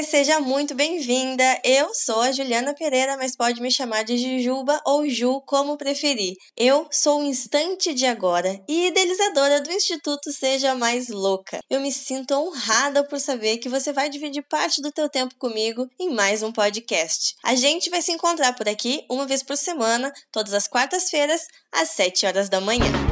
Seja muito bem-vinda. Eu sou a Juliana Pereira, mas pode me chamar de Jujuba ou Ju, como preferir. Eu sou o Instante de Agora e idealizadora do Instituto Seja Mais Louca. Eu me sinto honrada por saber que você vai dividir parte do teu tempo comigo em mais um podcast. A gente vai se encontrar por aqui uma vez por semana, todas as quartas-feiras, às 7 horas da manhã.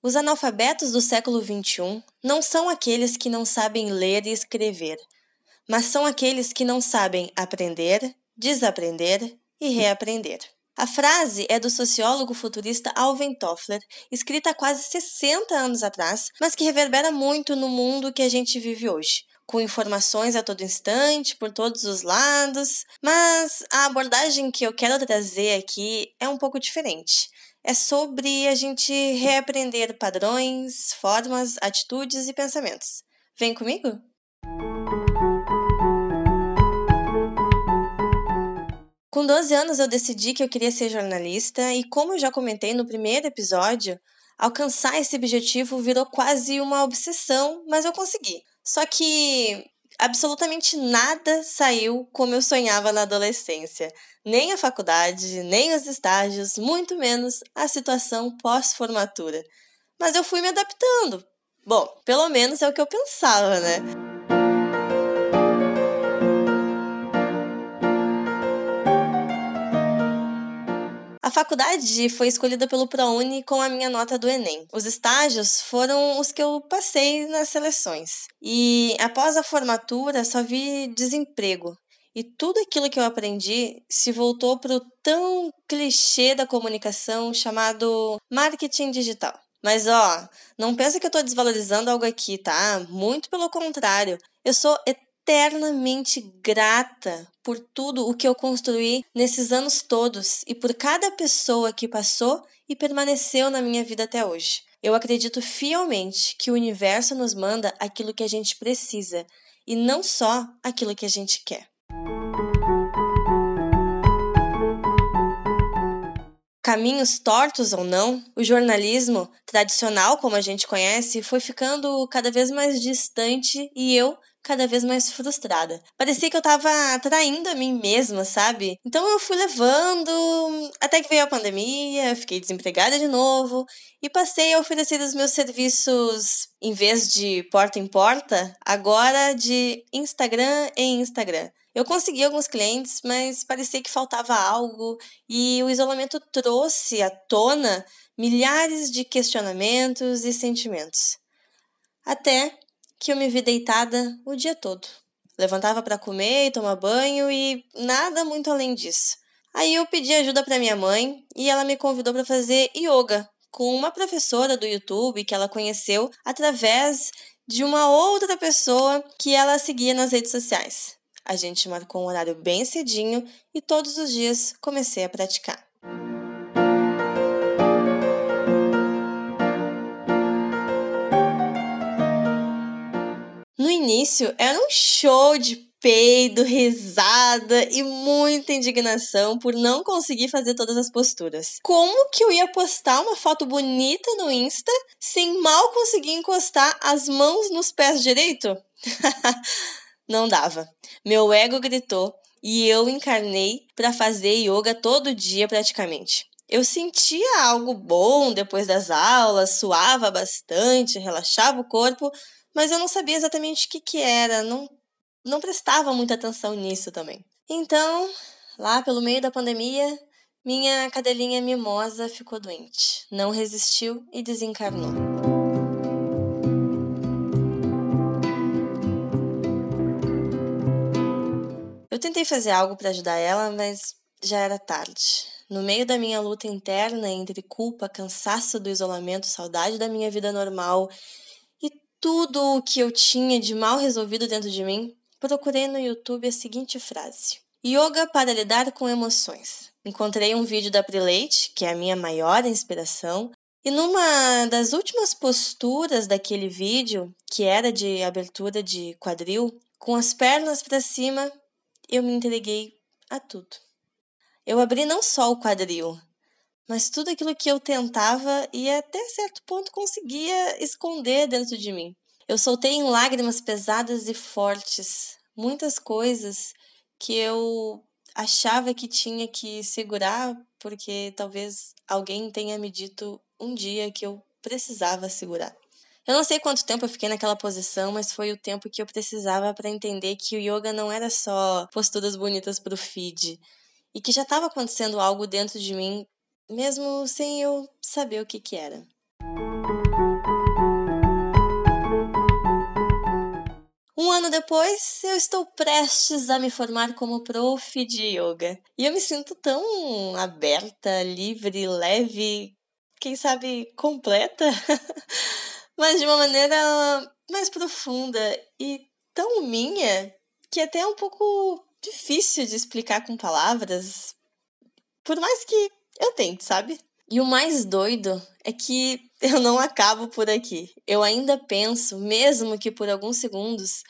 Os analfabetos do século XXI não são aqueles que não sabem ler e escrever, mas são aqueles que não sabem aprender, desaprender e reaprender. A frase é do sociólogo futurista Alvin Toffler, escrita há quase 60 anos atrás, mas que reverbera muito no mundo que a gente vive hoje, com informações a todo instante, por todos os lados. Mas a abordagem que eu quero trazer aqui é um pouco diferente é sobre a gente reaprender padrões, formas, atitudes e pensamentos. Vem comigo? Com 12 anos eu decidi que eu queria ser jornalista e, como eu já comentei no primeiro episódio, alcançar esse objetivo virou quase uma obsessão, mas eu consegui. Só que absolutamente nada saiu como eu sonhava na adolescência. Nem a faculdade, nem os estágios, muito menos a situação pós-formatura. Mas eu fui me adaptando. Bom, pelo menos é o que eu pensava, né? A faculdade foi escolhida pelo ProUni com a minha nota do Enem. Os estágios foram os que eu passei nas seleções. E após a formatura, só vi desemprego. E tudo aquilo que eu aprendi se voltou para o tão clichê da comunicação chamado marketing digital. Mas ó, não pensa que eu estou desvalorizando algo aqui, tá? Muito pelo contrário. Eu sou grata por tudo o que eu construí nesses anos todos e por cada pessoa que passou e permaneceu na minha vida até hoje. Eu acredito fielmente que o universo nos manda aquilo que a gente precisa e não só aquilo que a gente quer. Caminhos tortos ou não, o jornalismo tradicional, como a gente conhece, foi ficando cada vez mais distante e eu cada vez mais frustrada. Parecia que eu tava atraindo a mim mesma, sabe? Então eu fui levando, até que veio a pandemia, fiquei desempregada de novo e passei a oferecer os meus serviços, em vez de porta em porta, agora de Instagram em Instagram. Eu consegui alguns clientes, mas parecia que faltava algo e o isolamento trouxe à tona milhares de questionamentos e sentimentos. Até que eu me vi deitada o dia todo. Levantava para comer e tomar banho e nada muito além disso. Aí eu pedi ajuda para minha mãe e ela me convidou para fazer yoga com uma professora do YouTube que ela conheceu através de uma outra pessoa que ela seguia nas redes sociais. A gente marcou um horário bem cedinho e todos os dias comecei a praticar. Início era um show de peido, risada e muita indignação por não conseguir fazer todas as posturas. Como que eu ia postar uma foto bonita no Insta sem mal conseguir encostar as mãos nos pés direito? não dava. Meu ego gritou e eu encarnei para fazer yoga todo dia praticamente. Eu sentia algo bom depois das aulas, suava bastante, relaxava o corpo, mas eu não sabia exatamente o que, que era, não, não prestava muita atenção nisso também. Então, lá pelo meio da pandemia, minha cadelinha mimosa ficou doente, não resistiu e desencarnou. Eu tentei fazer algo para ajudar ela, mas já era tarde. No meio da minha luta interna entre culpa, cansaço do isolamento, saudade da minha vida normal tudo o que eu tinha de mal resolvido dentro de mim, procurei no YouTube a seguinte frase: Yoga para lidar com emoções. Encontrei um vídeo da Prelate, que é a minha maior inspiração, e numa das últimas posturas daquele vídeo, que era de abertura de quadril, com as pernas para cima, eu me entreguei a tudo. Eu abri não só o quadril, mas tudo aquilo que eu tentava e até certo ponto conseguia esconder dentro de mim. Eu soltei em lágrimas pesadas e fortes muitas coisas que eu achava que tinha que segurar porque talvez alguém tenha me dito um dia que eu precisava segurar. Eu não sei quanto tempo eu fiquei naquela posição, mas foi o tempo que eu precisava para entender que o yoga não era só posturas bonitas para o feed e que já estava acontecendo algo dentro de mim, mesmo sem eu saber o que, que era. Um ano depois, eu estou prestes a me formar como prof de yoga. E eu me sinto tão aberta, livre, leve, quem sabe completa. mas de uma maneira mais profunda e tão minha que até é um pouco difícil de explicar com palavras, por mais que eu tente, sabe? E o mais doido é que eu não acabo por aqui. Eu ainda penso, mesmo que por alguns segundos,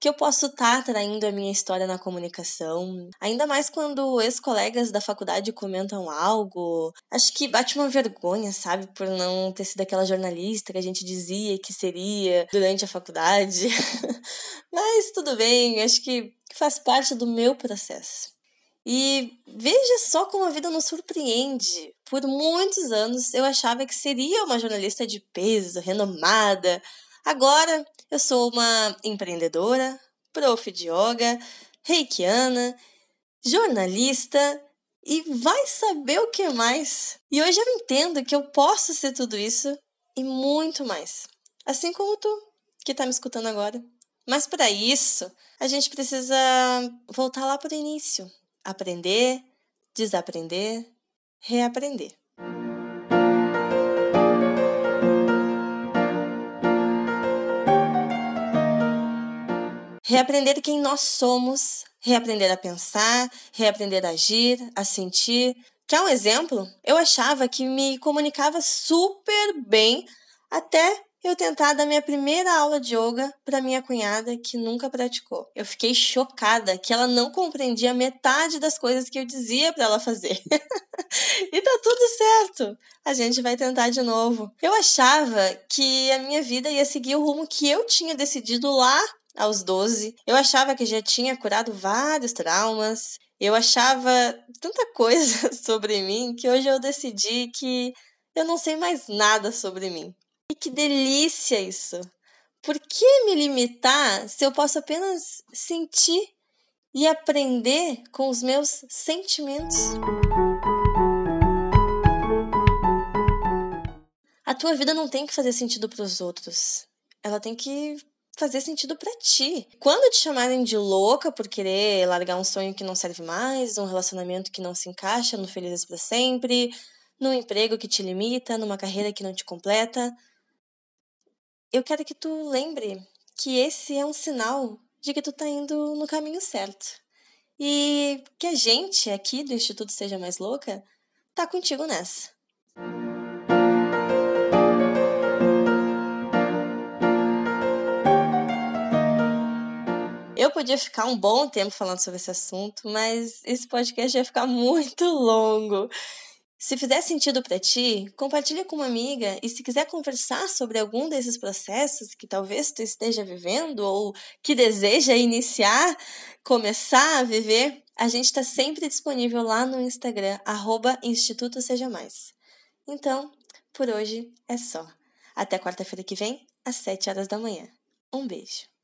que eu posso estar tá traindo a minha história na comunicação. Ainda mais quando ex-colegas da faculdade comentam algo. Acho que bate uma vergonha, sabe, por não ter sido aquela jornalista que a gente dizia que seria durante a faculdade. Mas tudo bem, acho que faz parte do meu processo. E veja só como a vida nos surpreende. Por muitos anos eu achava que seria uma jornalista de peso, renomada, Agora eu sou uma empreendedora, prof de yoga, reikiana, jornalista e vai saber o que mais. E hoje eu entendo que eu posso ser tudo isso e muito mais. Assim como tu, que está me escutando agora. Mas para isso, a gente precisa voltar lá para o início. Aprender, desaprender, reaprender. Reaprender quem nós somos, reaprender a pensar, reaprender a agir, a sentir. Quer um exemplo? Eu achava que me comunicava super bem até eu tentar dar minha primeira aula de yoga para minha cunhada que nunca praticou. Eu fiquei chocada que ela não compreendia metade das coisas que eu dizia para ela fazer. e tá tudo certo. A gente vai tentar de novo. Eu achava que a minha vida ia seguir o rumo que eu tinha decidido lá aos 12. Eu achava que já tinha curado vários traumas. Eu achava tanta coisa sobre mim que hoje eu decidi que eu não sei mais nada sobre mim. Que delícia isso! Por que me limitar se eu posso apenas sentir e aprender com os meus sentimentos? A tua vida não tem que fazer sentido para os outros. Ela tem que fazer sentido para ti. Quando te chamarem de louca por querer largar um sonho que não serve mais, um relacionamento que não se encaixa no Felizes para Sempre, num emprego que te limita, numa carreira que não te completa, eu quero que tu lembre que esse é um sinal de que tu tá indo no caminho certo. E que a gente aqui do Instituto Seja Mais Louca tá contigo nessa. Eu podia ficar um bom tempo falando sobre esse assunto, mas esse podcast ia ficar muito longo. Se fizer sentido para ti, compartilha com uma amiga e se quiser conversar sobre algum desses processos que talvez tu esteja vivendo ou que deseja iniciar, começar a viver, a gente está sempre disponível lá no Instagram, Instituto Seja Mais. Então, por hoje é só. Até quarta-feira que vem, às 7 horas da manhã. Um beijo.